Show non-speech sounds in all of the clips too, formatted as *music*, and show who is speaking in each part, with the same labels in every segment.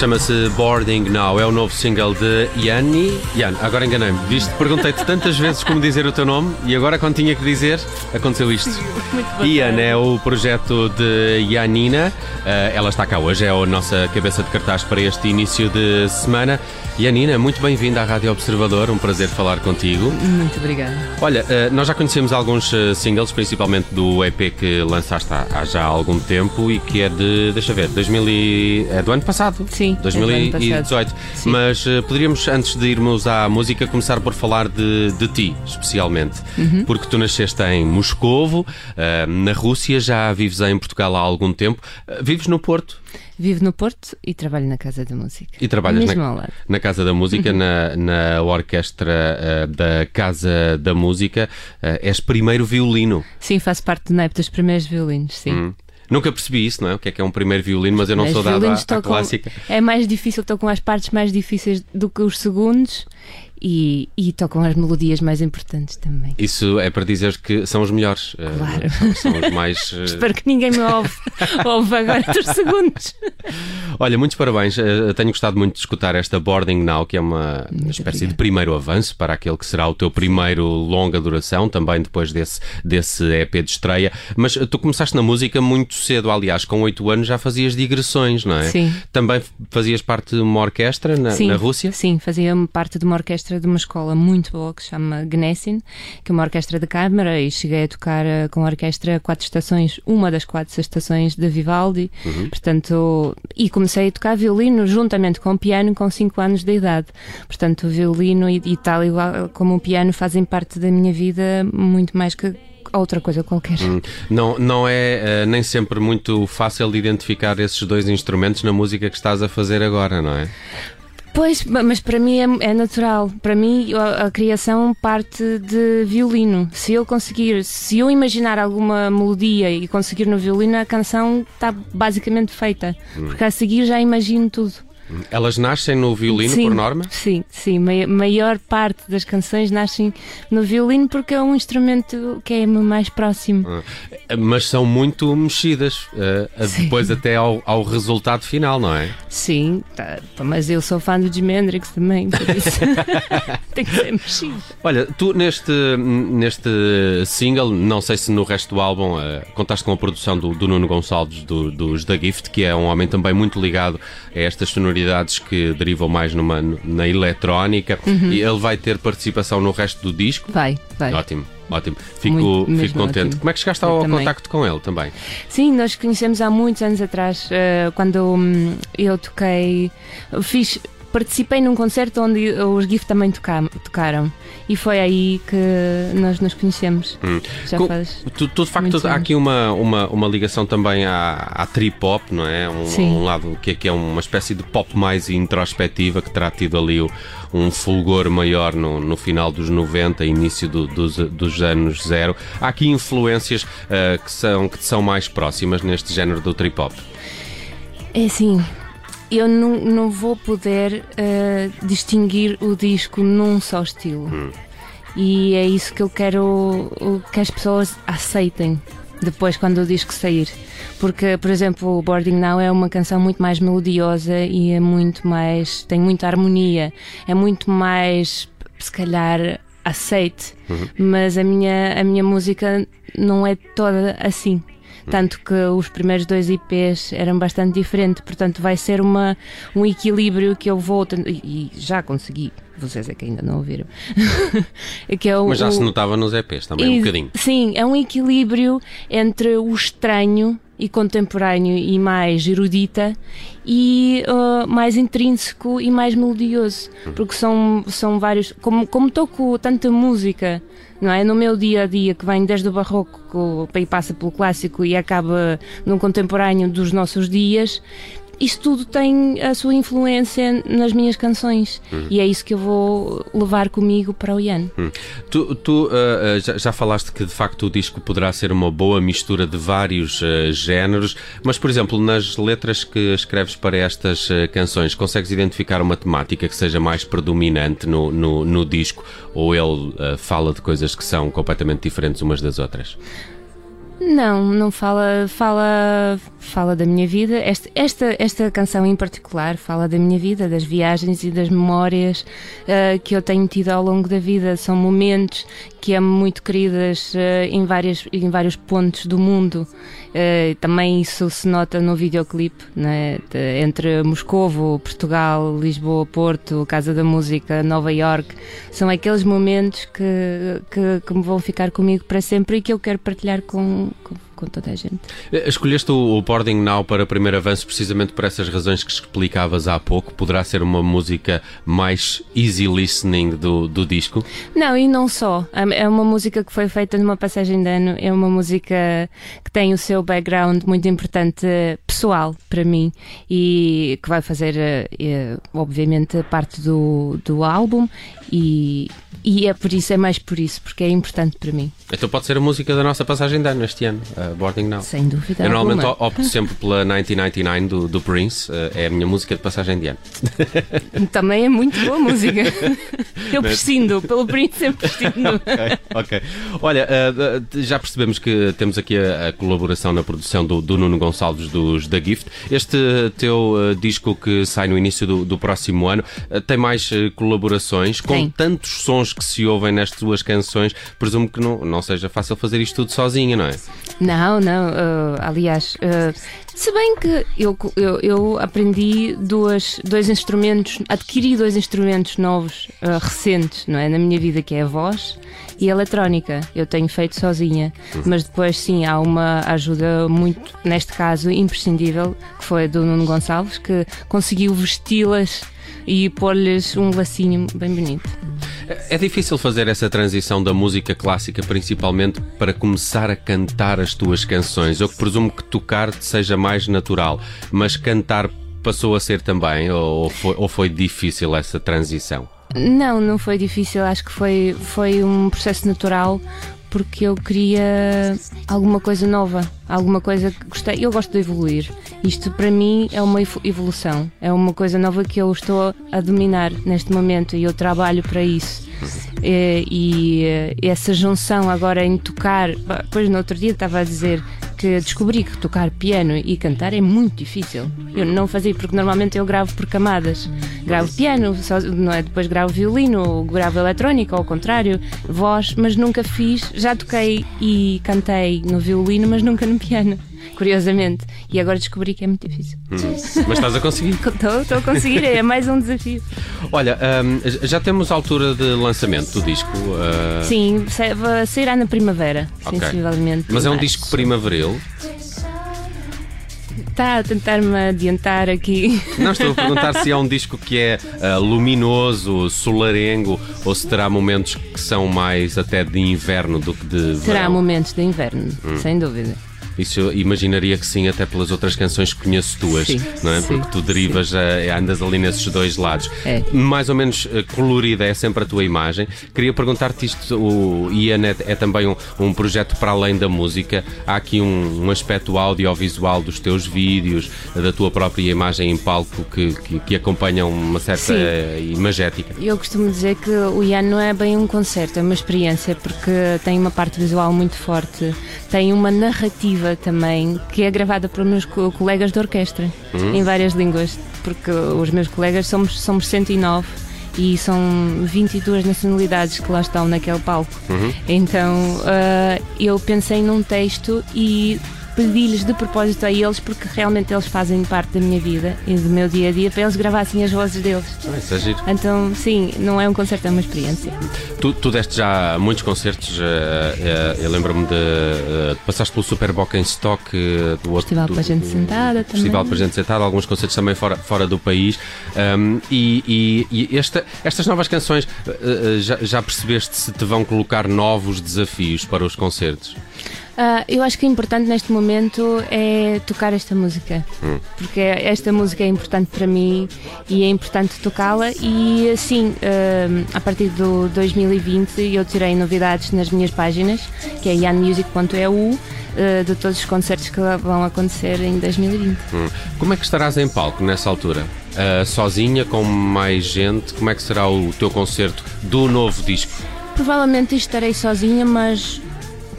Speaker 1: Chama-se Boarding Now, é o novo single de Yanni. Yan, agora enganei-me. Perguntei-te tantas vezes como dizer o teu nome e agora, quando tinha que dizer, aconteceu isto. Ian é o projeto de Yanina. Eh, ela está cá hoje, é a nossa cabeça de cartaz para este início de semana. Yanina, muito bem-vinda à Rádio Observador, um prazer falar contigo.
Speaker 2: Muito obrigada.
Speaker 1: Olha, eh, nós já conhecemos alguns eh, singles, principalmente do EP que lançaste há, já algum tempo e que é de, deixa ver, 2000 e, é do ano passado.
Speaker 2: Sim, é do ano
Speaker 1: 2018.
Speaker 2: Sim.
Speaker 1: Mas eh, poderíamos, antes de irmos à música, começar por falar de, de ti, especialmente.
Speaker 2: Uhum.
Speaker 1: Porque tu nasceste em Moscovo, na Rússia, já vives em Portugal há algum tempo. Vives no Porto?
Speaker 3: Vivo no Porto e trabalho na Casa da Música.
Speaker 1: E trabalhas
Speaker 3: Mesmo
Speaker 1: na, na Casa da Música, na, na orquestra eh, da Casa da Música. Eh, és primeiro violino.
Speaker 3: Sim, faço parte do naipe dos primeiros violinos, sim.
Speaker 1: Hum. Nunca percebi isso, não é? O que é que é um primeiro violino, mas eu não sou dado à, à clássica.
Speaker 3: É mais difícil, tocam as partes mais difíceis do que os segundos e, e tocam as melodias mais importantes também.
Speaker 1: Isso é para dizer que são os melhores. eh,
Speaker 3: Claro.
Speaker 1: são, são os mais. *laughs* eh,
Speaker 3: Espero que ninguém me ouve, ouve agora dos *laughs* segundos.
Speaker 1: Olha, muitos parabéns. Eh, Tenho gostado muito de escutar esta Boarding Now, que é uma espécie de primeiro avanço para aquele que será o teu primeiro longa duração, também depois desse, desse EP de estreia. Mas tu começaste na música muito cedo, aliás, com oito anos já fazias digressões, não é?
Speaker 3: Sim.
Speaker 1: Também fazias parte de uma orquestra na,
Speaker 3: Sim,
Speaker 1: na Rússia?
Speaker 3: Sim, fazia parte de uma orquestra de uma escola muito boa que se chama Gnessin, que é uma orquestra de câmara, e cheguei a tocar eh, com a orquestra quatro estações, uma das quatro estações de Vivaldi,
Speaker 1: Uhum.
Speaker 3: portanto, e comecei a tocar violino juntamente com o piano com 5 anos de idade. Portanto, o violino e, e tal igual como o piano fazem parte da minha vida muito mais que outra coisa qualquer.
Speaker 1: Hum, Não, não é eh, nem sempre muito fácil de identificar esses dois instrumentos na música que estás a fazer agora, não é?
Speaker 3: Pois, ma- mas para mim é, é natural. Para mim, a, a criação parte de violino. Se eu conseguir, se eu imaginar alguma melodia e conseguir no violino, a canção está basicamente feita. Porque a seguir já imagino tudo.
Speaker 1: Elas nascem no violino,
Speaker 3: sim,
Speaker 1: por norma?
Speaker 3: Sim, sim. Mai- maior parte das canções nascem no violino porque é um instrumento que é-me mais próximo.
Speaker 1: Ah, Mas são muito mexidas,
Speaker 3: Sim.
Speaker 1: depois até ao, ao resultado final, não é?
Speaker 3: Sim, tá, mas eu sou fã do Jimi Hendrix também, por isso *laughs* tem que ser mexido.
Speaker 1: Olha, tu neste, neste single, não sei se no resto do álbum, eh, contaste com a produção do, do Nuno Gonçalves do- dos The Gift, que é um homem também muito ligado a estas sonoridades que derivam mais numa, na eletrónica,
Speaker 3: Uhum.
Speaker 1: e ele vai ter participação no resto do disco.
Speaker 3: Vai, vai.
Speaker 1: Ótimo, ótimo. Fico,
Speaker 3: Muito,
Speaker 1: fico contente.
Speaker 3: ótimo.
Speaker 1: Como é que chegaste ao
Speaker 3: também.
Speaker 1: contacto com ele também?
Speaker 3: Sim, nós conhecemos há muitos anos atrás, eh, quando hum, eu toquei, fiz, participei num concerto onde os GIF também toca- tocaram e foi aí que nós nos conhecemos. Já
Speaker 1: Com-
Speaker 3: faz.
Speaker 1: Tu, tu, de facto, há aqui uma, uma, uma ligação também à, à trip hop, não é? Um,
Speaker 3: Sim.
Speaker 1: um lado que é, que é uma espécie de pop mais introspectiva que terá tido ali o- um fulgor maior no, no final dos 90, início do- dos, dos anos zero. Há aqui influências ah, que, são, que são mais próximas neste género do trip hop.
Speaker 3: É assim, eu não, não vou poder eh, distinguir o disco num só estilo. E é isso que eu quero que as pessoas aceitem depois quando o disco sair. Porque, por exemplo, o Boarding Now é uma canção muito mais melodiosa e é muito mais. tem muita harmonia, é muito mais, se calhar, aceite. Mas a minha, a minha música não é toda assim. Tanto que os primeiros dois IPs eram bastante diferentes, portanto vai ser uma, um equilíbrio que eu vou. E já consegui, vocês é que ainda não ouviram. *laughs* que é o-
Speaker 1: Mas já
Speaker 3: o-
Speaker 1: se notava nos EPs também, um
Speaker 3: e-
Speaker 1: bocadinho.
Speaker 3: Sim, é um equilíbrio entre o estranho e contemporâneo e mais erudita e uh, mais intrínseco e mais melodioso. Porque são, são vários. Como, como toco tanta música, não é? No meu dia a dia, que vem desde o barroco e passa pelo clássico e acaba no contemporâneo dos nossos dias. Isso tudo tem a sua influência nas minhas canções e é isso que eu vou levar comigo para o Ian.
Speaker 1: Hum. Tu, tu, ah, ah, já, já falaste que de facto o disco poderá ser uma boa mistura de vários ah, géneros, mas por exemplo, nas letras que escreves para estas ah, canções, consegues identificar uma temática que seja mais predominante no, no, no disco ou ele ah, fala de coisas que são completamente diferentes umas das outras?
Speaker 3: Não, não fala, fala, fala da minha vida. Esta, esta, esta canção em particular fala da minha vida, das viagens e das memórias eh, que eu tenho tido ao longo da vida. São momentos que amo muito queridas eh, em, várias, em vários pontos do mundo. Eh, também isso se nota no videoclipe, né? de- entre Moscovo, Portugal, Lisboa, Porto, Casa da Música, Nova York. São aqueles momentos que, que, que me vão ficar comigo para sempre e que eu quero partilhar com, com, com toda a gente.
Speaker 1: Eh, Escolheste o Boarding Now para primeiro avanço precisamente por essas razões que explicavas há pouco. Poderá ser uma música mais easy listening do, do disco.
Speaker 3: Não, e não só. É uma música que foi feita numa passagem de ano, é uma música que tem o seu background muito importante pessoal para mim e que vai fazer, eh, eh, obviamente, parte do, do álbum e, e é por isso, é mais por isso, porque é importante para mim,
Speaker 1: Então pode ser a música da nossa passagem de ano este ano, a Boarding Now.
Speaker 3: sem dúvida
Speaker 1: Eu normalmente
Speaker 3: alguma.
Speaker 1: opto sempre pela 1999 do, do Prince, eh, é a minha música de passagem de ano.
Speaker 3: Também é muito boa música. *laughs* Eu prescindo, pelo Prince eu prescindo. *laughs*
Speaker 1: ok, ok. Olha, eh, já percebemos que temos aqui a, a colaboração na produção do, do Nuno Gonçalves dos da Gift. Este teu eh, disco que sai no início do, do próximo ano tem mais colaborações com tantos sons que se ouvem nestas duas canções. Presumo que não, não seja fácil fazer isto tudo sozinha, não é?
Speaker 3: Não, não. uh, aliás, uh, se bem que eu, eu, eu aprendi duas, dois instrumentos, adquiri dois instrumentos novos, uh, recentes, não é? Na minha vida, que é a voz e a eletrónica. Eu tenho feito sozinha. Mas depois, sim, há uma ajuda muito, neste caso, imprescindível, que foi a do Nuno Gonçalves, que conseguiu vesti-las e pôr-lhes um lacinho bem bonito.
Speaker 1: É difícil fazer essa transição da música clássica, principalmente para começar a cantar as tuas canções. Eu presumo que tocar seja mais natural, mas cantar passou a ser também, ou foi, ou foi difícil essa transição?
Speaker 3: Não, não foi difícil. Acho que foi, foi um processo natural porque eu queria alguma coisa nova, alguma coisa que gostei. Eu gosto de evoluir. Isto para mim é uma evo- evolução, é uma coisa nova que eu estou a dominar neste momento e eu trabalho para isso. E, e, eh, essa junção agora em tocar, depois no outro dia estava a dizer que descobri que tocar piano e cantar é muito difícil. Eu não fazia porque normalmente eu gravo por camadas. Gravo piano, só- não é? depois gravo violino, gravo eletrónica, ao contrário, voz, mas nunca fiz. Já toquei e cantei no violino, mas nunca no piano, curiosamente. E agora descobri que é muito difícil.
Speaker 1: Mas estás a conseguir. *laughs*
Speaker 3: Estou estou a conseguir, é mais um desafio.
Speaker 1: Olha, hum, já temos a altura de lançamento do disco, uh,
Speaker 3: Sim, sairá na primavera,
Speaker 1: Ok.
Speaker 3: sensivelmente.
Speaker 1: mas é um disco primaveril.
Speaker 3: Está a tentar-me adiantar aqui.
Speaker 1: Não estou a perguntar se é um disco que é ah, luminoso, solarengo, ou se terá momentos que são mais até de inverno do que de
Speaker 3: Terá
Speaker 1: verão.
Speaker 3: momentos de inverno,
Speaker 1: Hum.
Speaker 3: sem dúvida.
Speaker 1: Isso eu imaginaria que sim, até pelas outras canções que conheço tuas,
Speaker 3: Sim,
Speaker 1: não é?
Speaker 3: sim,
Speaker 1: Porque tu derivas, eh, andas ali nesses dois lados.
Speaker 3: É.
Speaker 1: Mais ou menos eh, colorida é sempre a tua imagem. Queria perguntar-te isto: o Ian é, é também um, um projeto para além da música. Há aqui um, um aspecto audiovisual dos teus vídeos, da tua própria imagem em palco que, que, que acompanham uma certa
Speaker 3: Sim.
Speaker 1: eh, imagética.
Speaker 3: Eu costumo dizer que o Ian não é bem um concerto, é uma experiência, porque tem uma parte visual muito forte, tem uma narrativa também que é gravada pelos meus co- colegas de orquestra, em várias línguas, porque os meus colegas somos, somos 109 e são 22 nacionalidades que lá estão naquele palco. Então ah, eu pensei num texto e pedi-lhes de propósito a eles, porque realmente eles fazem parte da minha vida e do meu dia a dia, para eles gravassem as vozes deles.
Speaker 1: Ah, Isso é giro.
Speaker 3: Então, sim, não é um concerto, é uma experiência.
Speaker 1: Tu, tu deste já muitos concertos, eh, eh, eu lembro-me de. eh, passaste pelo Super Boca em Stock, do outro.
Speaker 3: Festival
Speaker 1: do-
Speaker 3: para gente sentada também.
Speaker 1: Festival para gente sentada, alguns concertos também fora, fora do país. Um, e e- e esta- estas novas canções, já, já percebeste se te vão colocar novos desafios para os concertos?
Speaker 3: Ah, eu acho que o importante neste momento é tocar esta música, porque esta música é importante para mim e é importante tocá-la. E assim, ah, a partir do 2020, eu tirei novidades nas minhas páginas, que é yanmusic.eu, ah, de todos os concertos que vão acontecer em 2020.
Speaker 1: Hum. Como é que estarás em palco nessa altura? Sozinha, com mais gente? Como é que será o teu concerto do novo disco?
Speaker 3: Provavelmente estarei sozinha, mas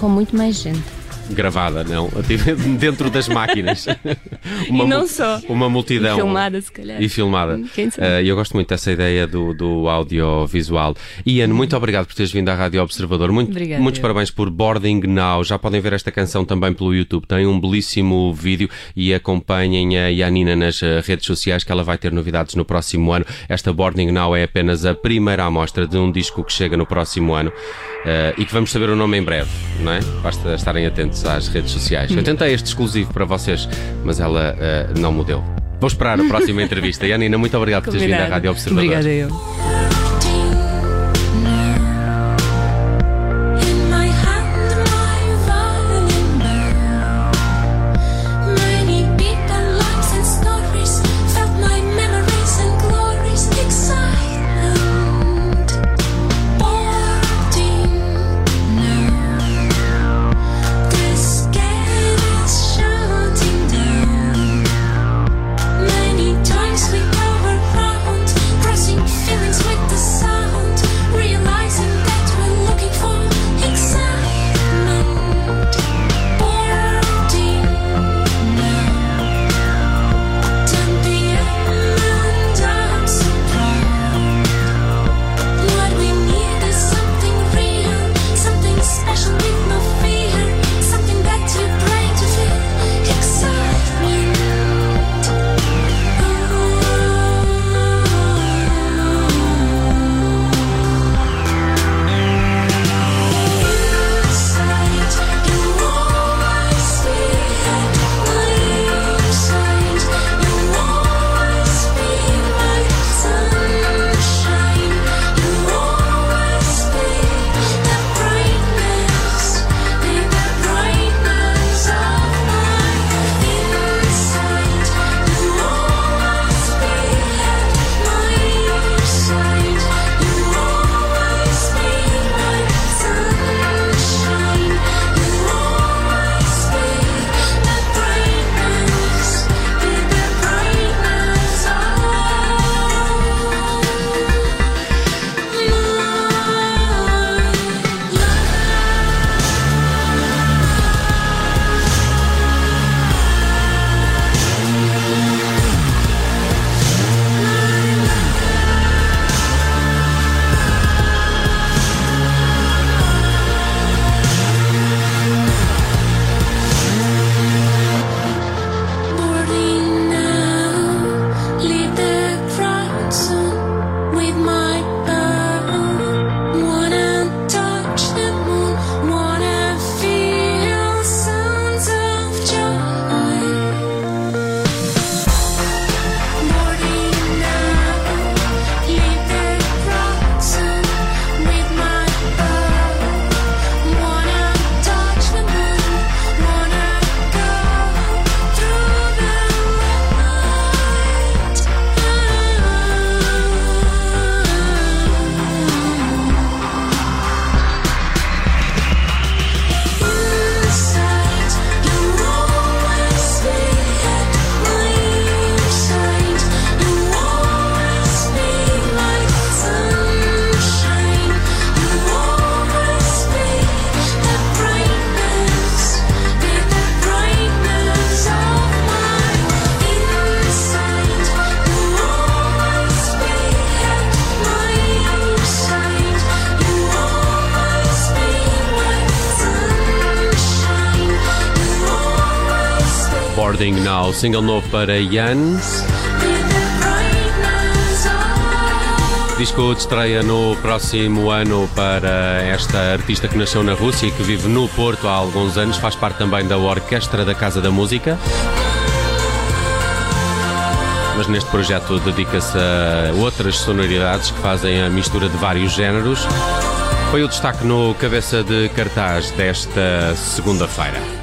Speaker 3: com muito mais gente.
Speaker 1: Gravada, não. *laughs* Dentro das máquinas. *laughs*
Speaker 3: uma, e não só.
Speaker 1: Uma multidão.
Speaker 3: E filmada, se calhar.
Speaker 1: E filmada.
Speaker 3: Hum, quem sabe?
Speaker 1: Uh, eu gosto muito dessa ideia do, do audiovisual. Ian, muito obrigado por teres vindo à Rádio Observador. Muito,
Speaker 3: Obrigada.
Speaker 1: Muitos parabéns por Boarding Now. Já podem ver esta canção também pelo YouTube. Tem um belíssimo vídeo e acompanhem a Yanina nas eh, redes sociais que ela vai ter novidades no próximo ano. Esta Boarding Now é apenas a primeira amostra de um disco que chega no próximo ano uh, e que vamos saber o nome em breve, não é? Basta estarem atentos às redes sociais. Eu tentei este exclusivo para vocês, mas ela uh, não mudeu. Vou esperar a próxima *laughs* entrevista. E Anina, muito obrigado por teres vindo à Rádio Observador.
Speaker 3: Obrigada eu.
Speaker 4: Now,
Speaker 1: single novo para
Speaker 4: Yans.
Speaker 1: Disco de estreia no próximo ano para esta artista que nasceu na Rússia e que vive no Porto há alguns anos, faz parte também da Orquestra da Casa da Música. Mas neste projeto dedica-se a outras sonoridades que fazem a mistura de vários géneros. Foi o destaque no cabeça de cartaz desta segunda-feira.